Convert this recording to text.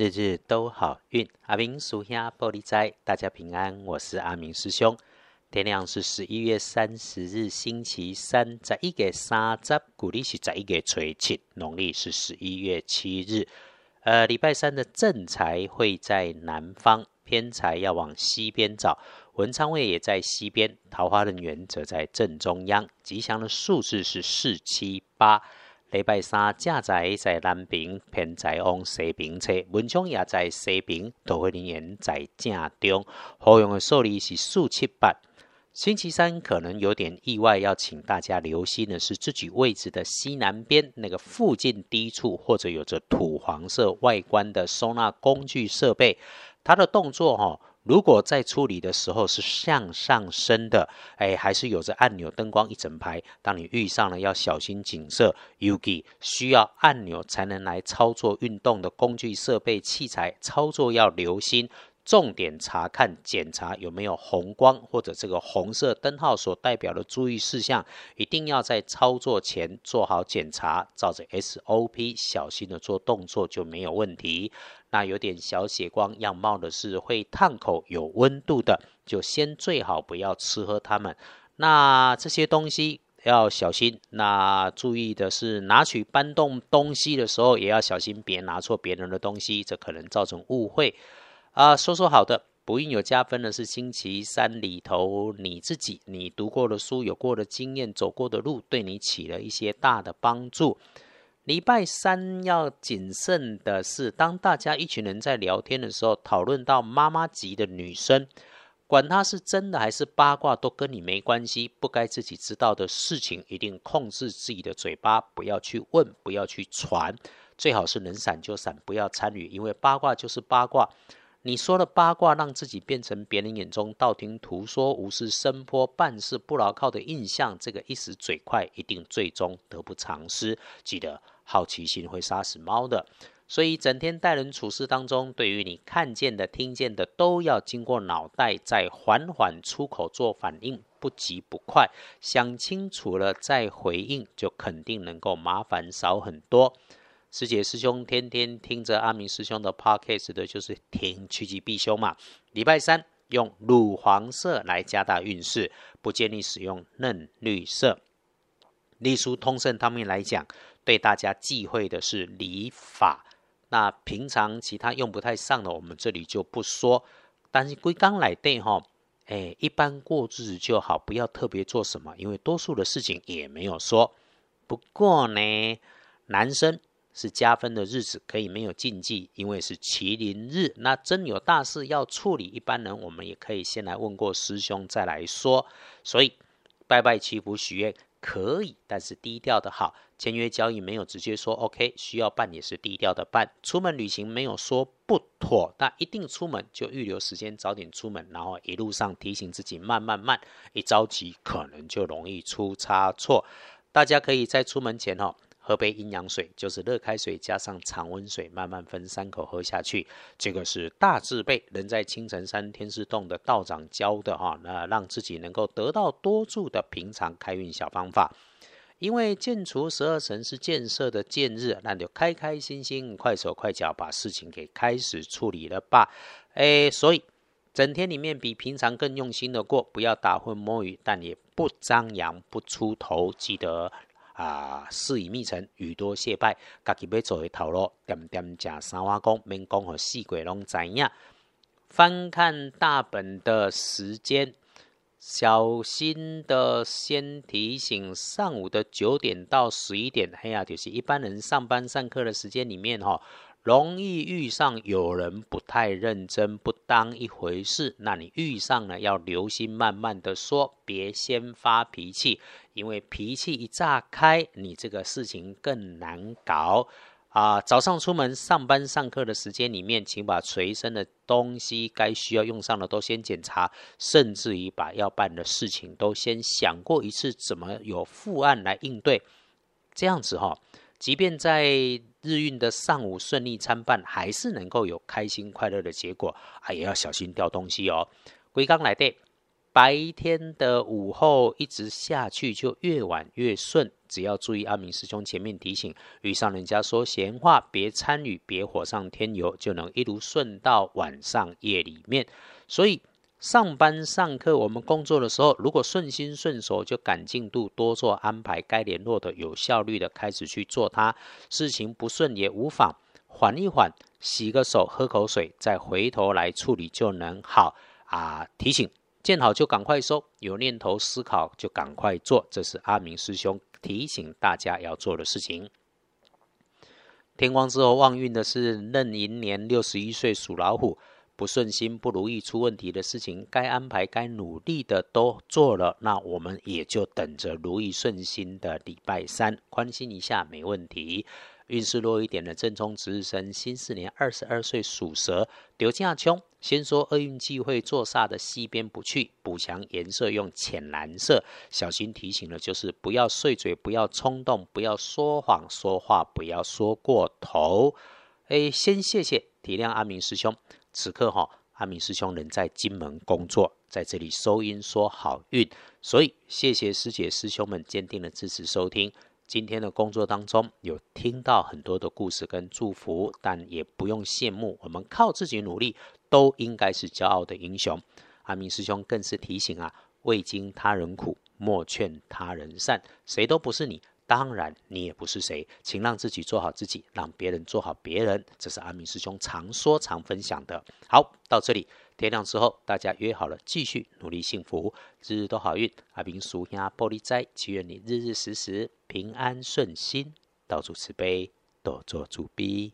日日都好运。阿明属下玻璃斋，大家平安。我是阿明师兄。天亮是十一月三十日，星期三，在一月三十，古历是在一月初七，农历是十一月七日。呃，礼拜三的正财会在南方，偏财要往西边找。文昌位也在西边，桃花人员则在正中央。吉祥的数字是四七八。礼拜三正在在南边，偏在往西边车，文昌也在西边，桃花人员在正中。好用的数字是四七八。星期三可能有点意外，要请大家留心的是自己位置的西南边那个附近低处，或者有着土黄色外观的收纳工具设备，它的动作哈。如果在处理的时候是向上升的，哎，还是有着按钮灯光一整排。当你遇上了，要小心景色。Ugi 需要按钮才能来操作运动的工具设备器材，操作要留心。重点查看检查有没有红光或者这个红色灯号所代表的注意事项，一定要在操作前做好检查，照着 SOP 小心的做动作就没有问题。那有点小血光样貌的是会烫口、有温度的，就先最好不要吃喝它们。那这些东西要小心。那注意的是，拿取搬动东西的时候也要小心，别拿错别人的东西，这可能造成误会。啊，说说好的，不孕有加分的是星期三里头你自己，你读过的书、有过的经验、走过的路，对你起了一些大的帮助。礼拜三要谨慎的是，当大家一群人在聊天的时候，讨论到妈妈级的女生，管她是真的还是八卦，都跟你没关系。不该自己知道的事情，一定控制自己的嘴巴，不要去问，不要去传，最好是能闪就闪，不要参与，因为八卦就是八卦。你说的八卦，让自己变成别人眼中道听途说、无事生坡、办事不牢靠的印象，这个一时嘴快，一定最终得不偿失。记得，好奇心会杀死猫的。所以，整天待人处事当中，对于你看见的、听见的，都要经过脑袋，再缓缓出口做反应，不急不快，想清楚了再回应，就肯定能够麻烦少很多。师姐师兄天天听着阿明师兄的 podcast 的，就是听趋吉避凶嘛。礼拜三用乳黄色来加大运势，不建议使用嫩绿色。隶书通胜方面来讲，对大家忌讳的是礼法。那平常其他用不太上的，我们这里就不说。但是归刚来对哈，哎，一般过日子就好，不要特别做什么，因为多数的事情也没有说。不过呢，男生。是加分的日子，可以没有禁忌，因为是麒麟日。那真有大事要处理，一般人我们也可以先来问过师兄再来说。所以拜拜祈福许愿可以，但是低调的好。签约交易没有直接说 OK，需要办也是低调的办。出门旅行没有说不妥，那一定出门就预留时间早点出门，然后一路上提醒自己慢慢慢，一着急可能就容易出差错。大家可以在出门前哦。喝杯阴阳水，就是热开水加上常温水，慢慢分三口喝下去。这个是大智辈人在青城山天师洞的道长教的哈，那让自己能够得到多助的平常开运小方法。因为建除十二神是建设的建日，那就开开心心、快手快脚把事情给开始处理了吧。哎，所以整天里面比平常更用心的过，不要打混摸鱼，但也不张扬、不出头，记得。啊，事已密成，语多谢拜，家己要做的头路，点点食三碗公，免讲和四鬼拢知影。翻看大本的时间，小心的先提醒：上午的九点到十一点，哎呀，就是一般人上班上课的时间里面哈。容易遇上有人不太认真、不当一回事，那你遇上了要留心，慢慢的说，别先发脾气，因为脾气一炸开，你这个事情更难搞啊！早上出门上班上课的时间里面，请把随身的东西该需要用上的都先检查，甚至于把要办的事情都先想过一次，怎么有副案来应对，这样子哈。即便在日运的上午顺利参半，还是能够有开心快乐的结果啊！也要小心掉东西哦。龟刚来的白天的午后一直下去，就越晚越顺。只要注意阿明师兄前面提醒，遇上人家说闲话，别参与，别火上添油，就能一路顺到晚上夜里面。所以上班上课，我们工作的时候，如果顺心顺手，就赶进度，多做安排，该联络的有效率的开始去做它。事情不顺也无妨，缓一缓，洗个手，喝口水，再回头来处理就能好啊。提醒。见好就赶快收，有念头思考就赶快做，这是阿明师兄提醒大家要做的事情。天光之后旺运的是壬寅年六十一岁属老虎，不顺心、不如意、出问题的事情，该安排、该努力的都做了，那我们也就等着如意顺心的礼拜三，宽心一下没问题。运势弱一点的正冲值日生，新四年二十二岁属蛇，丢架穷。先说厄运忌讳坐煞的西边不去，补强颜色用浅蓝色。小心提醒的就是不要碎嘴，不要冲动，不要说谎，说话不要说过头。哎，先谢谢体谅阿明师兄。此刻哈，阿明师兄人在金门工作，在这里收音说好运，所以谢谢师姐师兄们坚定的支持收听。今天的工作当中，有听到很多的故事跟祝福，但也不用羡慕，我们靠自己努力，都应该是骄傲的英雄。阿明师兄更是提醒啊，未经他人苦，莫劝他人善。谁都不是你，当然你也不是谁，请让自己做好自己，让别人做好别人，这是阿明师兄常说常分享的。好，到这里。天亮之后，大家约好了继续努力，幸福，日日都好运。阿明叔呀玻璃斋，祈愿你日日时时平安顺心，到处慈悲，多做主逼。